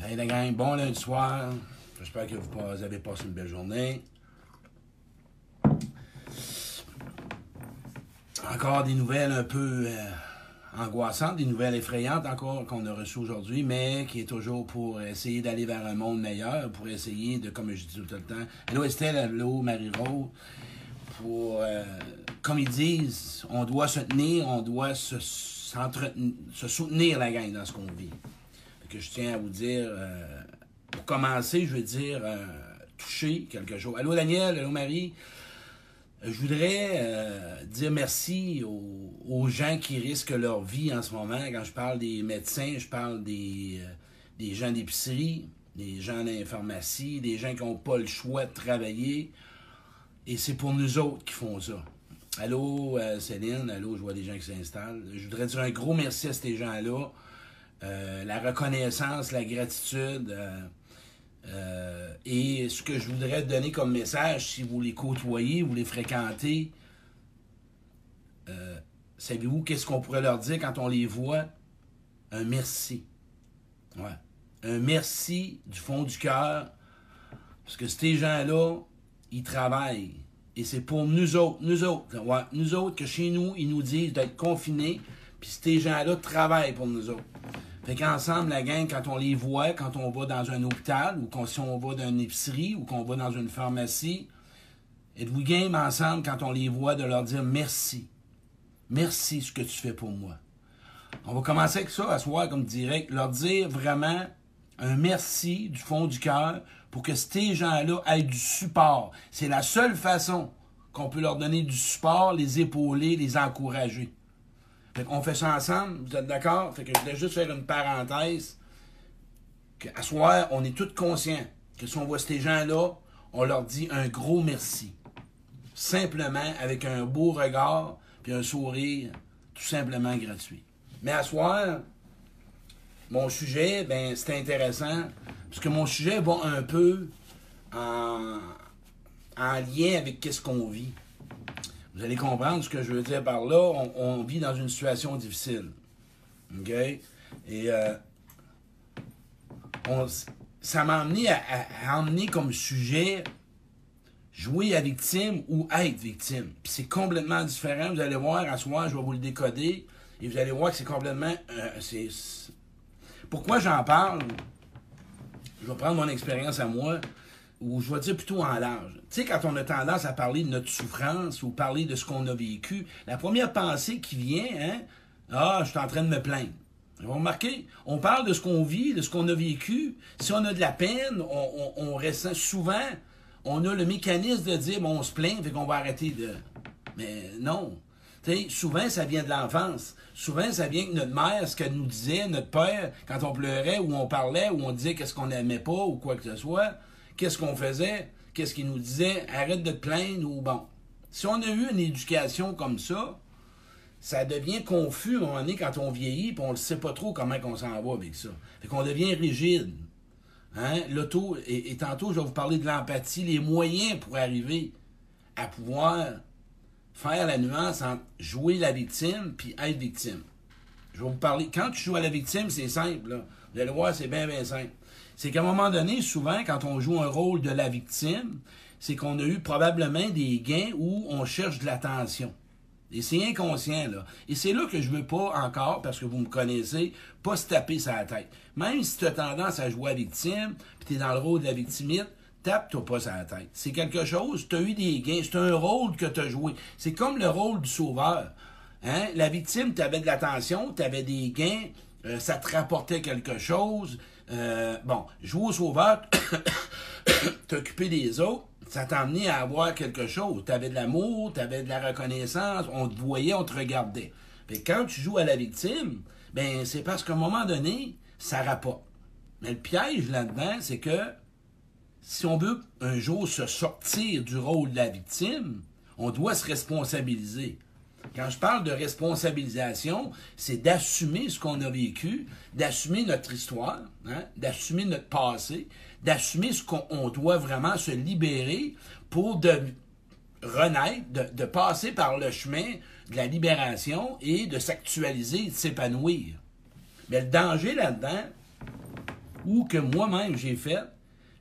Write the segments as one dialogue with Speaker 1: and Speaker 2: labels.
Speaker 1: Hey la gang, bon lundi soir. J'espère que vous avez passé une belle journée. Encore des nouvelles un peu euh, angoissantes, des nouvelles effrayantes encore qu'on a reçues aujourd'hui, mais qui est toujours pour essayer d'aller vers un monde meilleur, pour essayer de, comme je dis tout le temps, hello Estelle, hello Marie-Rose, pour, euh, comme ils disent, on doit se tenir, on doit se, se soutenir la gang dans ce qu'on vit que je tiens à vous dire. Euh, pour commencer, je veux dire euh, toucher quelque chose. Allô Daniel, allô Marie. Je voudrais euh, dire merci aux, gens qui risquent leur vie en ce moment. Quand je parle des médecins, je parle des, des gens d'épicerie, des gens d'informatie, des gens qui n'ont pas le choix de travailler. Et c'est pour nous autres qui font ça. Allô Céline, allô, je vois des gens qui s'installent. Je voudrais dire un gros merci à ces gens-là. Euh, la reconnaissance, la gratitude. Euh, euh, et ce que je voudrais donner comme message, si vous les côtoyez, vous les fréquentez, savez-vous qu'est-ce qu'on pourrait leur dire quand on les voit? Un merci. Ouais. Un merci du fond du cœur. Parce que ces gens-là, ils travaillent. Et c'est pour nous autres, nous autres, ouais, nous autres que chez nous, ils nous disent d'être confinés. Puis ces gens-là travaillent pour nous autres. Fait qu'ensemble, la gang, quand on les voit, quand on va dans un hôpital, ou quand, si on va dans une épicerie, ou qu'on va dans une pharmacie, êtes-vous game ensemble, quand on les voit, de leur dire merci? Merci ce que tu fais pour moi. On va commencer avec ça, à soir, comme direct, leur dire vraiment un merci du fond du cœur pour que ces gens-là aient du support. C'est la seule façon qu'on peut leur donner du support, les épauler, les encourager. On fait ça ensemble, vous êtes d'accord? Fait que je voulais juste faire une parenthèse. Qu'à soir, on est tous conscients que si on voit ces gens-là, on leur dit un gros merci. Simplement avec un beau regard puis un sourire tout simplement gratuit. Mais à soir, mon sujet, ben, c'est intéressant, parce que mon sujet va un peu en, en lien avec qu'est-ce qu'on vit. Vous allez comprendre ce que je veux dire par là. On, vit dans une situation difficile. OK? Et euh, ça m'a amené à, emmener comme sujet jouer à victime ou être victime. C'est complètement différent. Vous allez voir, à ce moment, je vais vous le décoder. Et vous allez voir que c'est complètement. Euh, pourquoi j'en parle? Je vais prendre mon expérience à moi ou je vais dire plutôt en large. Tu sais, quand on a tendance à parler de notre souffrance ou parler de ce qu'on a vécu, la première pensée qui vient, hein, ah, je suis en train de me plaindre. Vous remarquez, on parle de ce qu'on vit, de ce qu'on a vécu. Si on a de la peine, on, ressent souvent, on a le mécanisme de dire, bon, on se plaint, fait qu'on va arrêter de. Mais non. Tu sais, souvent, ça vient de l'enfance. Souvent, ça vient de notre mère, ce qu'elle nous disait, notre père, quand on pleurait ou on parlait ou on disait qu'est-ce qu'on n'aimait pas ou quoi que ce soit qu'est-ce qu'on faisait, qu'est-ce qu'il nous disait, arrête de te plaindre ou bon. Si on a eu une éducation comme ça, ça devient confus à un moment donné quand on vieillit, puis on ne sait pas trop comment on s'en va avec ça. Fait qu'on devient rigide. Hein? Et, tantôt, je vais vous parler de l'empathie, les moyens pour arriver à pouvoir faire la nuance entre jouer la victime puis être victime. Je vais vous parler. Quand tu joues à la victime, c'est simple. Vous allez voir, c'est bien, bien simple c'est qu'à un moment donné, souvent, quand on joue un rôle de la victime, c'est qu'on a eu probablement des gains où on cherche de l'attention. Et c'est inconscient, là. Et c'est là que je veux pas encore, parce que vous me connaissez, pas se taper la tête. Même si tu as tendance à jouer à victime, puis tu es dans le rôle de la victimite, tape-toi pas la tête. C'est quelque chose, tu as eu des gains, c'est un rôle que tu as joué. C'est comme le rôle du sauveur. Hein? La victime, tu avais de l'attention, tu avais des gains, euh, ça te rapportait quelque chose, euh, bon, jouer au sauveur, t'occuper des autres, ça t'a à avoir quelque chose. Tu avais de l'amour, tu avais de la reconnaissance, on te voyait, on te regardait. Mais quand tu joues à la victime, ben c'est parce qu'à un moment donné, ça rapporte. Mais le piège là-dedans, c'est que si on veut un jour se sortir du rôle de la victime, on doit se responsabiliser. Quand je parle de responsabilisation, c'est d'assumer ce qu'on a vécu, d'assumer notre histoire, hein, d'assumer notre passé, d'assumer ce qu'on doit vraiment se libérer pour de, renaître, de, passer par le chemin de la libération et de s'actualiser, de s'épanouir. Mais le danger là-dedans, ou que moi-même j'ai fait,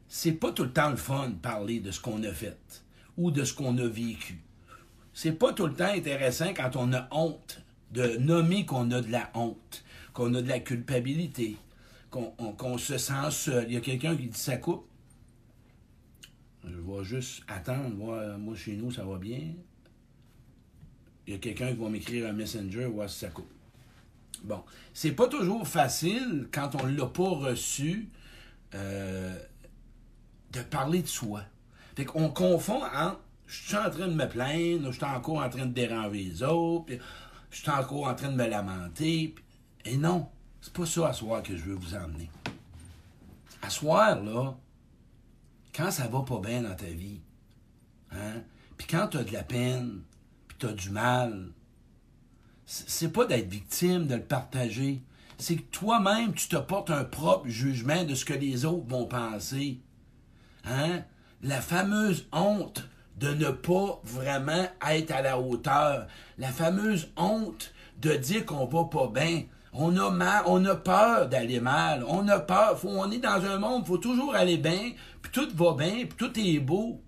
Speaker 1: c'est pas tout le temps le fun de parler de ce qu'on a fait ou de ce qu'on a vécu. C'est pas tout le temps intéressant quand on a honte de nommer qu'on a de la honte, qu'on a de la culpabilité, qu'on se sent seul. Il y a quelqu'un qui dit ça coupe. Je vais juste attendre, voir, moi chez nous ça va bien. Il y a quelqu'un qui va m'écrire un messenger, voir si ça coupe. Bon, c'est pas toujours facile quand on l'a pas reçu euh, de parler de soi. Fait qu'on confond en je suis en train de me plaindre, je suis encore en train de déranger les autres, je suis encore en train de me lamenter. Et non, c'est pas ça à soir que je veux vous emmener. À soir, là, quand ça va pas bien dans ta vie, hein, puis quand tu as de la peine, puis tu as du mal, c'est pas d'être victime, de le partager. C'est que toi-même, tu te portes un propre jugement de ce que les autres vont penser. Hein? La fameuse honte de ne pas vraiment être à la hauteur. La fameuse honte de dire qu'on va pas bien. On a mal, on a peur d'aller mal. On a peur. On est dans un monde, faut toujours aller bien, puis tout va bien, puis tout est beau.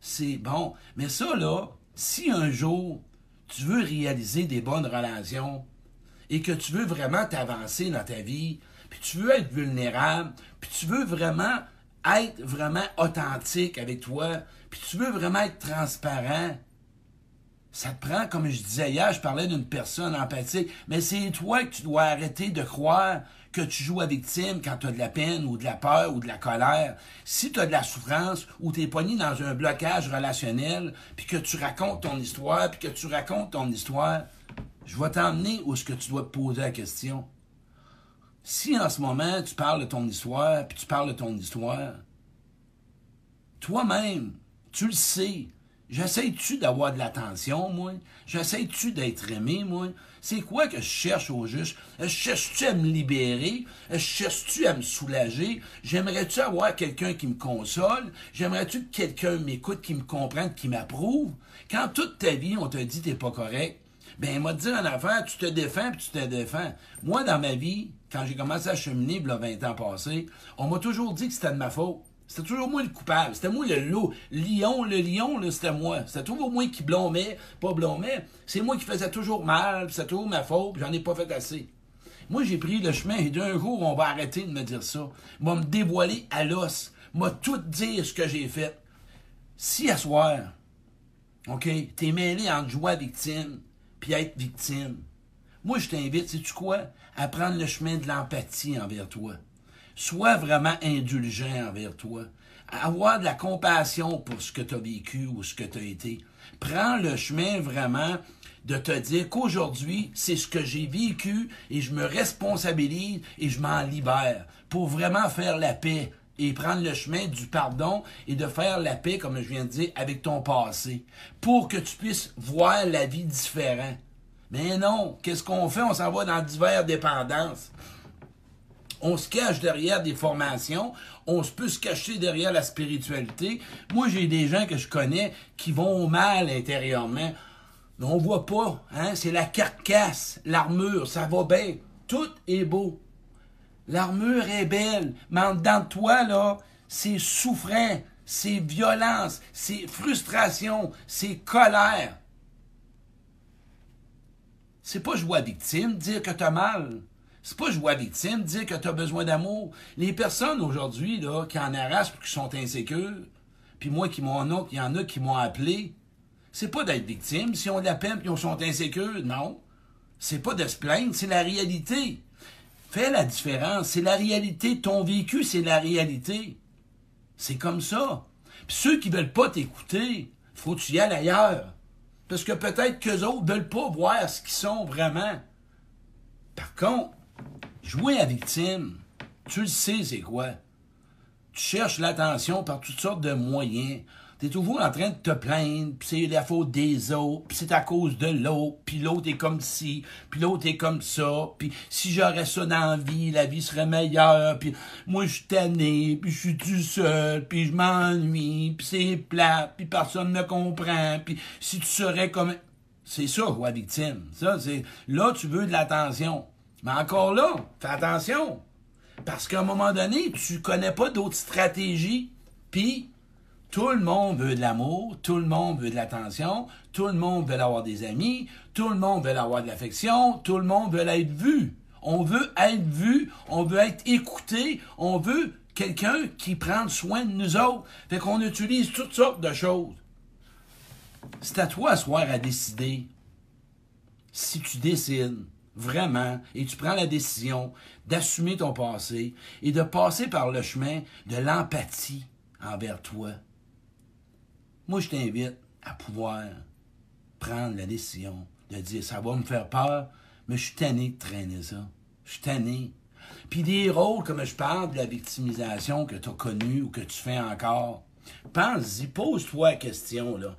Speaker 1: C'est bon. Mais ça, là, si un jour tu veux réaliser des bonnes relations et que tu veux vraiment t'avancer dans ta vie, puis tu veux être vulnérable, puis tu veux vraiment être vraiment authentique avec toi, puis tu veux vraiment être transparent, ça te prend, comme je disais hier, je parlais d'une personne empathique, mais c'est toi que tu dois arrêter de croire que tu joues à victime quand tu as de la peine ou de la peur ou de la colère. Si tu as de la souffrance ou tu es pogné dans un blocage relationnel, puis que tu racontes ton histoire, puis que tu racontes ton histoire, je vais t'emmener où est-ce que tu dois te poser la question. Si en ce moment tu parles de ton histoire, puis tu parles de ton histoire, toi-même, tu le sais. J'essaie-tu d'avoir de l'attention, moi? J'essaie-tu d'être aimé, moi? C'est quoi que je cherche au juste? Je cherche-tu à me libérer? Je cherche-tu à me soulager? J'aimerais-tu avoir quelqu'un qui me console? J'aimerais-tu que quelqu'un m'écoute, qui me comprenne, qui m'approuve? Quand toute ta vie, on te dit t'es pas correct, ben, m'a dit en affaire, tu te défends puis tu te défends. Moi, dans ma vie, quand j'ai commencé à cheminer, a 20 ans passés, on m'a toujours dit que c'était de ma faute. C'était toujours moi le coupable. C'était moi le loup. Lion, le lion, c'était moi. C'était toujours moi qui blâmais, pas blâmais. C'est moi qui faisais toujours mal, c'était toujours ma faute, j'en ai pas fait assez. Moi, j'ai pris le chemin et d'un jour, on va arrêter de me dire ça. Va me dévoiler à l'os. M'a tout dire ce que j'ai fait. Si à soir, OK, t'es mêlé entre joie victime puis être victime, moi, je t'invite, sais-tu quoi? À prendre le chemin de l'empathie envers toi. Sois vraiment indulgent envers toi. Avoir de la compassion pour ce que tu as vécu ou ce que tu as été. Prends le chemin vraiment de te dire qu'aujourd'hui, c'est ce que j'ai vécu et je me responsabilise et je m'en libère pour vraiment faire la paix et prendre le chemin du pardon et de faire la paix, comme je viens de dire, avec ton passé, pour que tu puisses voir la vie différente. Mais non, qu'est-ce qu'on fait? On s'en va dans diverses dépendances on se cache derrière des formations, on se peut se cacher derrière la spiritualité. Moi, j'ai des gens que je connais qui vont mal intérieurement. Mais on voit pas, hein? C'est la carcasse, l'armure, ça va bien. Tout est beau. L'armure est belle, mais en dedans de toi, là, c'est souffrant, c'est violence, c'est frustration, c'est colère. C'est pas jouer à victime, dire que t'as mal. C'est pas jouer à victime, dire que tu as besoin d'amour. Les personnes aujourd'hui là, qui en arrachent et qui sont insécures, puis moi qui m'en il y en a qui m'ont appelé, c'est pas d'être victime. Si on la peine et on sont insécures, non. C'est pas de se plaindre, c'est la réalité. Fais la différence. C'est la réalité. Ton vécu, c'est la réalité. C'est comme ça. Puis ceux qui veulent pas t'écouter, faut que tu y ailles ailleurs. Parce que peut-être qu'eux autres veulent pas voir ce qu'ils sont vraiment. Par contre, Jouer à victime, tu le sais, c'est quoi? Tu cherches l'attention par toutes sortes de moyens. Tu es toujours en train de te plaindre, puis c'est la faute des autres, puis c'est à cause de l'autre, puis l'autre est comme ci, puis l'autre est comme ça, puis si j'aurais ça dans la vie, la vie serait meilleure, puis moi je suis tanné, puis je suis tout seul, puis je m'ennuie, puis c'est plat, puis personne ne comprend, puis si tu serais comme... C'est ça, quoi, victime. Ça, c'est... Là, tu veux de l'attention. Mais encore là, fais attention. Parce qu'à un moment donné, tu connais pas d'autres stratégies, puis tout le monde veut de l'amour, tout le monde veut de l'attention, tout le monde veut avoir des amis, tout le monde veut avoir de l'affection, tout le monde veut être vu. On veut être vu, on veut être écouté, on veut quelqu'un qui prend soin de nous autres. Fait qu'on utilise toutes sortes de choses. C'est à toi, ce soir, à décider. Si tu décides vraiment et tu prends la décision d'assumer ton passé et de passer par le chemin de l'empathie envers toi. Moi, je t'invite à pouvoir prendre la décision de dire ça va me faire peur, mais je suis tanné de traîner ça. Je suis tanné. Puis des rôles, comme je parle de la victimisation que tu as connue ou que tu fais encore, pense-y, pose-toi la question, là.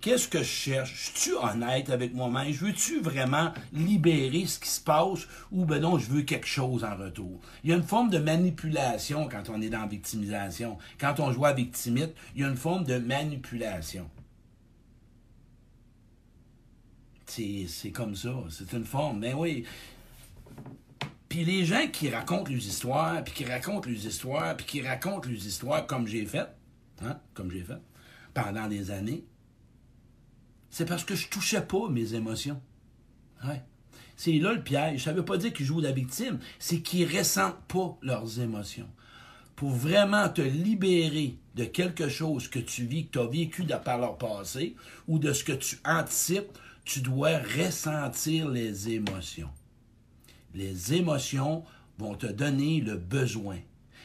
Speaker 1: Qu'est-ce que je cherche? Je suis honnête avec moi-même? Je veux-tu vraiment libérer ce qui se passe ou ben non, je veux quelque chose en retour? Il y a une forme de manipulation quand on est dans victimisation. Quand on joue à victimite, il y a une forme de manipulation. C'est comme ça. C'est une forme. Mais ben oui. Puis les gens qui racontent les histoires, puis qui racontent les histoires, puis qui racontent les histoires comme j'ai fait, hein, comme j'ai fait, pendant des années, c'est parce que je touchais pas mes émotions. C'est là le piège. Ça ne veut pas dire qu'ils jouent la victime, c'est qu'ils ressentent pas leurs émotions. Pour vraiment te libérer de quelque chose que tu vis, que tu as vécu de par leur passé, ou de ce que tu anticipes, tu dois ressentir les émotions. Les émotions vont te donner le besoin.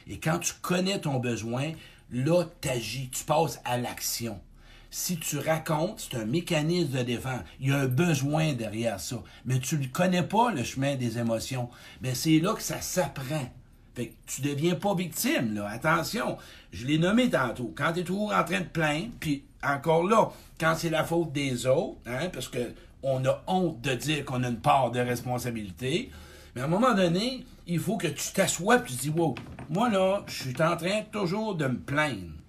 Speaker 1: Et quand tu connais ton besoin, là, tu agis, tu passes à l'action si tu racontes, c'est un mécanisme de défense. Il y a un besoin derrière ça. Mais tu ne connais pas, le chemin des émotions. Mais c'est là que ça s'apprend. Fait que tu deviens pas victime, là. Attention. Je l'ai nommé tantôt. Quand tu es toujours en train de plaindre, puis encore là, quand c'est la faute des autres, hein, parce que on a honte de dire qu'on a une part de responsabilité, mais à un moment donné, il faut que tu t'assoies et tu dis, wow, moi là, je suis en train toujours de me plaindre.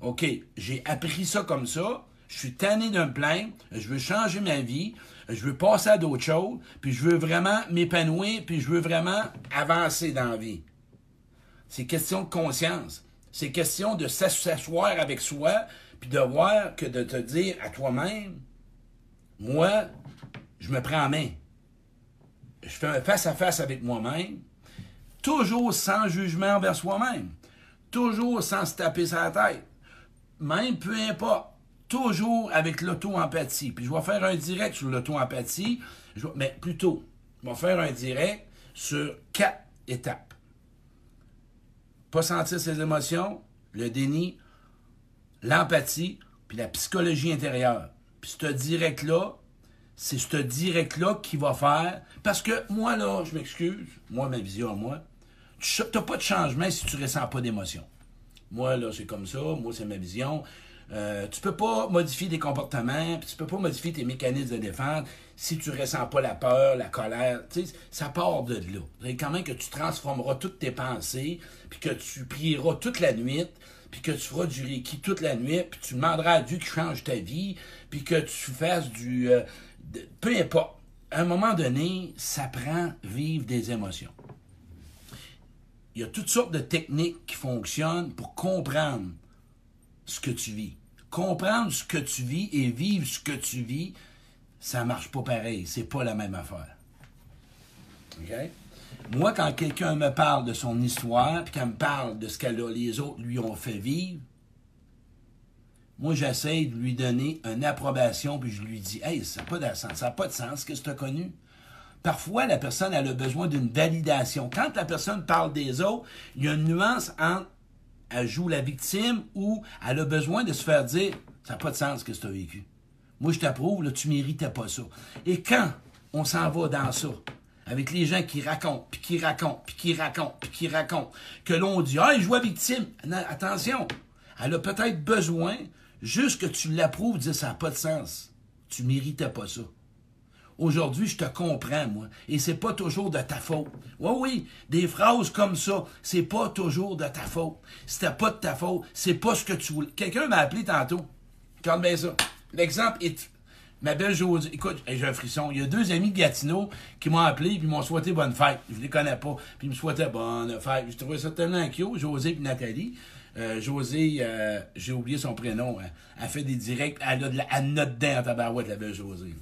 Speaker 1: OK, j'ai appris ça comme ça, je suis tanné d'un plein, je veux changer ma vie, je veux passer à d'autres choses, puis je veux vraiment m'épanouir, puis je veux vraiment avancer dans la vie. C'est question de conscience. C'est question de s'asseoir avec soi, puis de voir que de te dire à toi-même, moi, je me prends en main. Je fais un face-à-face avec moi-même, toujours sans jugement envers soi-même, toujours sans se taper sa tête même peu importe, toujours avec l'auto-empathie. Puis je vais faire un direct sur l'auto-empathie, mais plutôt, je vais faire un direct sur quatre étapes. Pas sentir ses émotions, le déni, l'empathie, puis la psychologie intérieure. Puis ce direct-là, c'est ce direct-là qui va faire. Parce que moi, là, je m'excuse, moi, ma vision à moi, tu n'as pas de changement si tu ne ressens pas d'émotion. Moi, là, c'est comme ça. Moi, c'est ma vision. Euh, tu peux pas modifier des comportements, puis tu peux pas modifier tes mécanismes de défense si tu ressens pas la peur, la colère. Ça part de là. C'est quand même que tu transformeras toutes tes pensées, puis que tu prieras toute la nuit, puis que tu feras du Reiki toute la nuit, puis tu demanderas à Dieu qu'il change ta vie, puis que tu fasses du... Euh, peu importe. À un moment donné, ça prend vivre des émotions il y a toutes sortes de techniques qui fonctionnent pour comprendre ce que tu vis. Comprendre ce que tu vis et vivre ce que tu vis, ça marche pas pareil. C'est pas la même affaire. Moi, quand quelqu'un me parle de son histoire, puis qu'elle me parle de ce que les autres lui ont fait vivre, moi, j'essaie de lui donner une approbation, puis je lui dis Hey, ça n'a pas de sens, ça n'a pas de sens, ce que tu as connu. Parfois, la personne elle a besoin d'une validation. Quand la personne parle des autres, il y a une nuance entre elle joue la victime ou elle a besoin de se faire dire ça n'a pas de sens que tu as vécu. Moi, je t'approuve, là, tu méritais pas ça. Et quand on s'en va dans ça, avec les gens qui racontent, puis qui racontent, puis qui racontent, puis qui racontent, que l'on dit Ah, il joue la victime. attention, elle a peut-être besoin juste que tu l'approuves, dire ça n'a pas de sens. Tu méritais pas ça. Aujourd'hui, je te comprends, moi. Et c'est pas toujours de ta faute. Oui, oui, des phrases comme ça, c'est pas toujours de ta faute. C'était pas de ta faute, c'est pas ce que tu voulais. Quelqu'un m'a appelé tantôt. Regarde bien ça. L'exemple est. Ma belle Josée, écoute, j'ai un frisson. Il y a deux amis de Gatineau qui m'ont appelé puis m'ont souhaité bonne fête. Je les connais pas. Puis ils me souhaitaient bonne fête. Je trouvais ça tellement cute, José et Nathalie. Euh, José, euh, j'ai oublié son prénom. Hein. Elle fait des directs. Elle a de la note dedans en tabarouette, la belle Josée.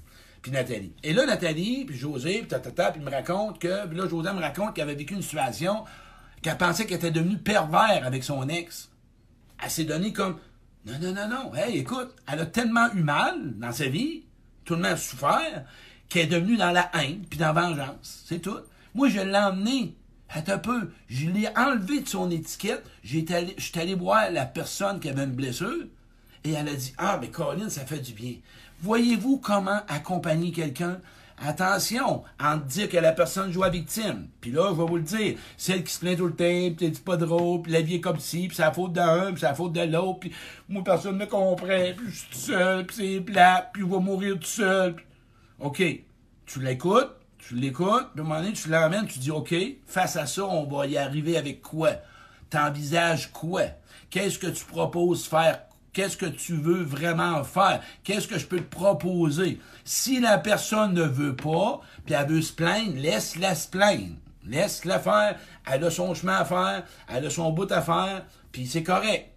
Speaker 1: Puis Nathalie. Et là, Nathalie, puis José, puis tata, puis me raconte que... Puis là, José me raconte qu'elle avait vécu une situation qu'elle pensait qu'elle était devenue pervers avec son ex. Elle s'est donnée comme... Non, non, non, non. Hey, écoute, elle a tellement eu mal dans sa vie tout le monde a souffert, qui est devenu dans la haine, puis dans la vengeance. C'est tout. Moi, je l'ai emmené. un peu. Je l'ai enlevé de son étiquette. J'ai allé, je suis allé voir la personne qui avait une blessure. Et elle a dit Ah, mais Colin, ça fait du bien. Voyez-vous comment accompagner quelqu'un? Attention, en dire que la personne joue à victime. Puis là, je vais vous le dire, celle qui se plaint tout le temps, puis c'est pas drôle, puis la vie est comme ci, puis c'est la faute d'un, puis c'est la faute de l'autre, puis moi, personne ne comprend, puis je suis tout seul, puis c'est plat, puis je vais mourir tout seul. OK, tu l'écoutes, tu l'écoutes, puis à un moment donné, tu l'emmènes, tu dis, OK, face à ça, on va y arriver avec quoi? T'envisages quoi? Qu'est-ce que tu proposes faire Qu'est-ce que tu veux vraiment faire? Qu'est-ce que je peux te proposer? Si la personne ne veut pas, puis elle veut se plaindre, laisse-la se plaindre. Laisse-la faire. Elle a son chemin à faire, elle a son bout à faire, puis c'est correct.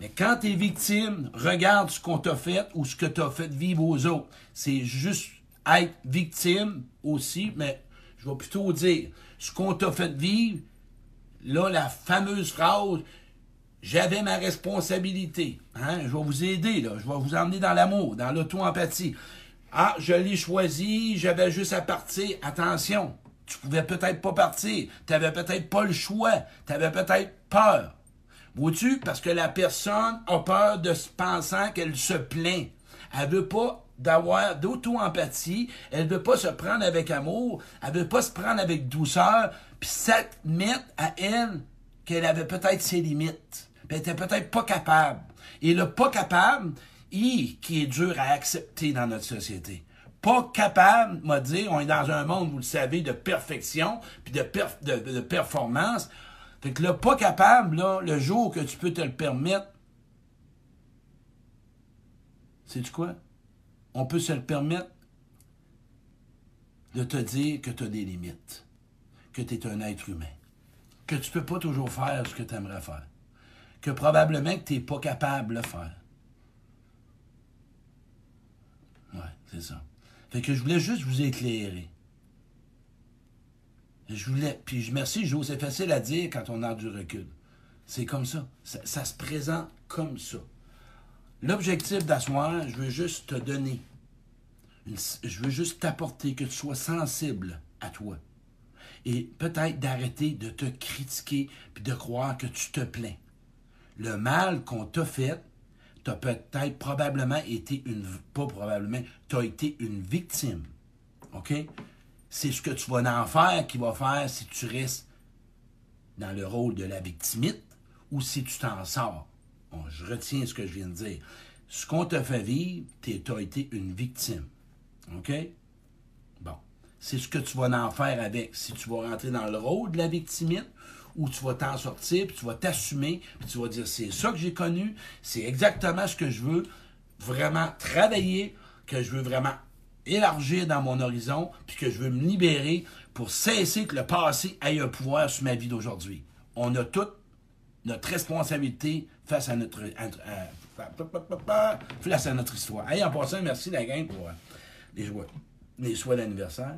Speaker 1: Mais quand tu es victime, regarde ce qu'on t'a fait ou ce que tu as fait vivre aux autres. C'est juste être victime aussi, mais je vais plutôt dire ce qu'on t'a fait vivre. Là, la fameuse phrase j'avais ma responsabilité. Hein? Je vais vous aider. Je vais vous emmener dans l'amour, dans l'auto-empathie. Ah, je l'ai choisi, j'avais juste à partir. Attention, tu pouvais peut-être pas partir. Tu n'avais peut-être pas le choix. Tu avais peut-être peur. Vois-tu? Parce que la personne a peur de se pensant qu'elle se plaint. Elle veut pas d'avoir d'auto-empathie. Elle veut pas se prendre avec amour. Elle veut pas se prendre avec douceur. Puis s'admettre à elle qu'elle avait peut-être ses limites elle était peut-être pas capable. Et le pas capable, il, qui est dur à accepter dans notre société. Pas capable, m'a dit, on est dans un monde, vous le savez, de perfection, puis de, de, performance. Fait que le pas capable, là, le jour que tu peux te le permettre, c'est tu quoi? On peut se le permettre de te dire que tu as des limites, que tu es un être humain, que tu peux pas toujours faire ce que tu aimerais faire que probablement que tu n'es pas capable de faire. Ouais, c'est ça. Fait que je voulais juste vous éclairer. Je voulais. Puis je merci, Jo, c'est facile à dire quand on a du recul. C'est comme ça. ça. se présente comme ça. L'objectif d'asseoir, je veux juste te donner. je veux juste t'apporter que tu sois sensible à toi. Et peut-être d'arrêter de te critiquer puis de croire que tu te plains le mal qu'on t'a fait, t'as peut-être probablement été une, pas probablement, t'as été une victime. OK? C'est ce que tu vas en faire qui va faire si tu restes dans le rôle de la victimite ou si tu t'en sors. je retiens ce que je viens de dire. Ce qu'on t'a fait vivre, t'as été une victime. OK? Bon. C'est ce que tu vas en faire avec. Si tu vas rentrer dans le rôle de la victimite où tu vas t'en sortir, puis tu vas t'assumer, puis tu vas dire c'est ça que j'ai connu, c'est exactement ce que je veux vraiment travailler, que je veux vraiment élargir dans mon horizon, puis que je veux me libérer pour cesser que le passé ait un pouvoir sur ma vie d'aujourd'hui. On a toute notre responsabilité face à notre, histoire. En passant, merci la gang pour euh, les, joies, les souhaits d'anniversaire.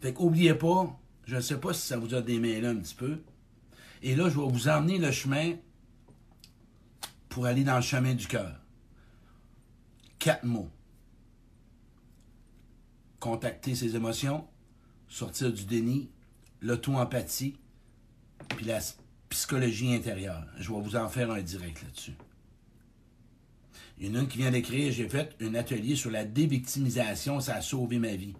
Speaker 1: Fait qu'oubliez pas, je ne sais pas si ça vous a démêlé un petit peu. Et là, je vais vous emmener le chemin pour aller dans le chemin du cœur. Quatre mots. Contacter ses émotions, sortir du déni, l'auto-empathie, puis la psychologie intérieure. Je vais vous en faire un direct là-dessus. Il y en a une qui vient d'écrire, j'ai fait un atelier sur la dévictimisation, ça a sauvé ma vie.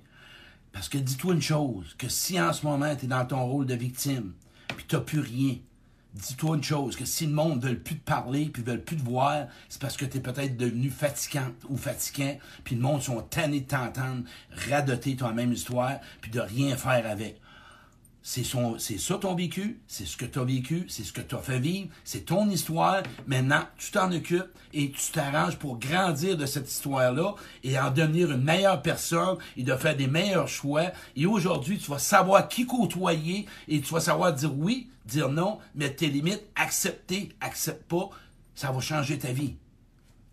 Speaker 1: Parce que dis-toi une chose, que si en ce moment tu es dans ton rôle de victime, puis tu n'as plus rien, dis-toi une chose, que si le monde ne veut plus te parler, puis ne veut plus te voir, c'est parce que tu es peut-être devenu fatigante ou fatigant, puis le monde sont tannés de t'entendre radoter toi même histoire, puis de rien faire avec. C'est ça ton vécu, c'est ce que tu as vécu, c'est ce que tu as fait vivre, c'est ton histoire. Maintenant, tu t'en occupes et tu t'arranges pour grandir de cette histoire-là et en devenir une meilleure personne et de faire des meilleurs choix. Et aujourd'hui, tu vas savoir qui côtoyer et tu vas savoir dire oui, dire non, mettre tes limites, accepter, accepte pas. Ça va changer ta vie.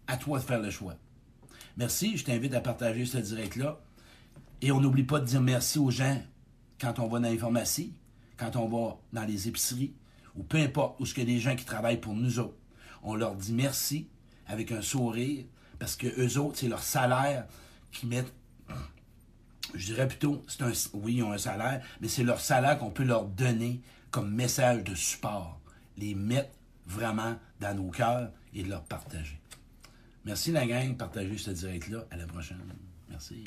Speaker 1: À toi de faire le choix. Merci, je t'invite à partager ce direct-là. Et on n'oublie pas de dire merci aux gens quand on va dans les pharmacies, quand on va dans les épiceries, ou peu importe où ce que des gens qui travaillent pour nous autres. On leur dit merci avec un sourire, parce que eux autres, c'est leur salaire qui mettent. Je dirais plutôt, c'est un, oui, ils ont un salaire, mais c'est leur salaire qu'on peut leur donner comme message de support. Les mettre vraiment dans nos cœurs et de leur partager. Merci la gang, partagez ce direct-là. À la prochaine. Merci.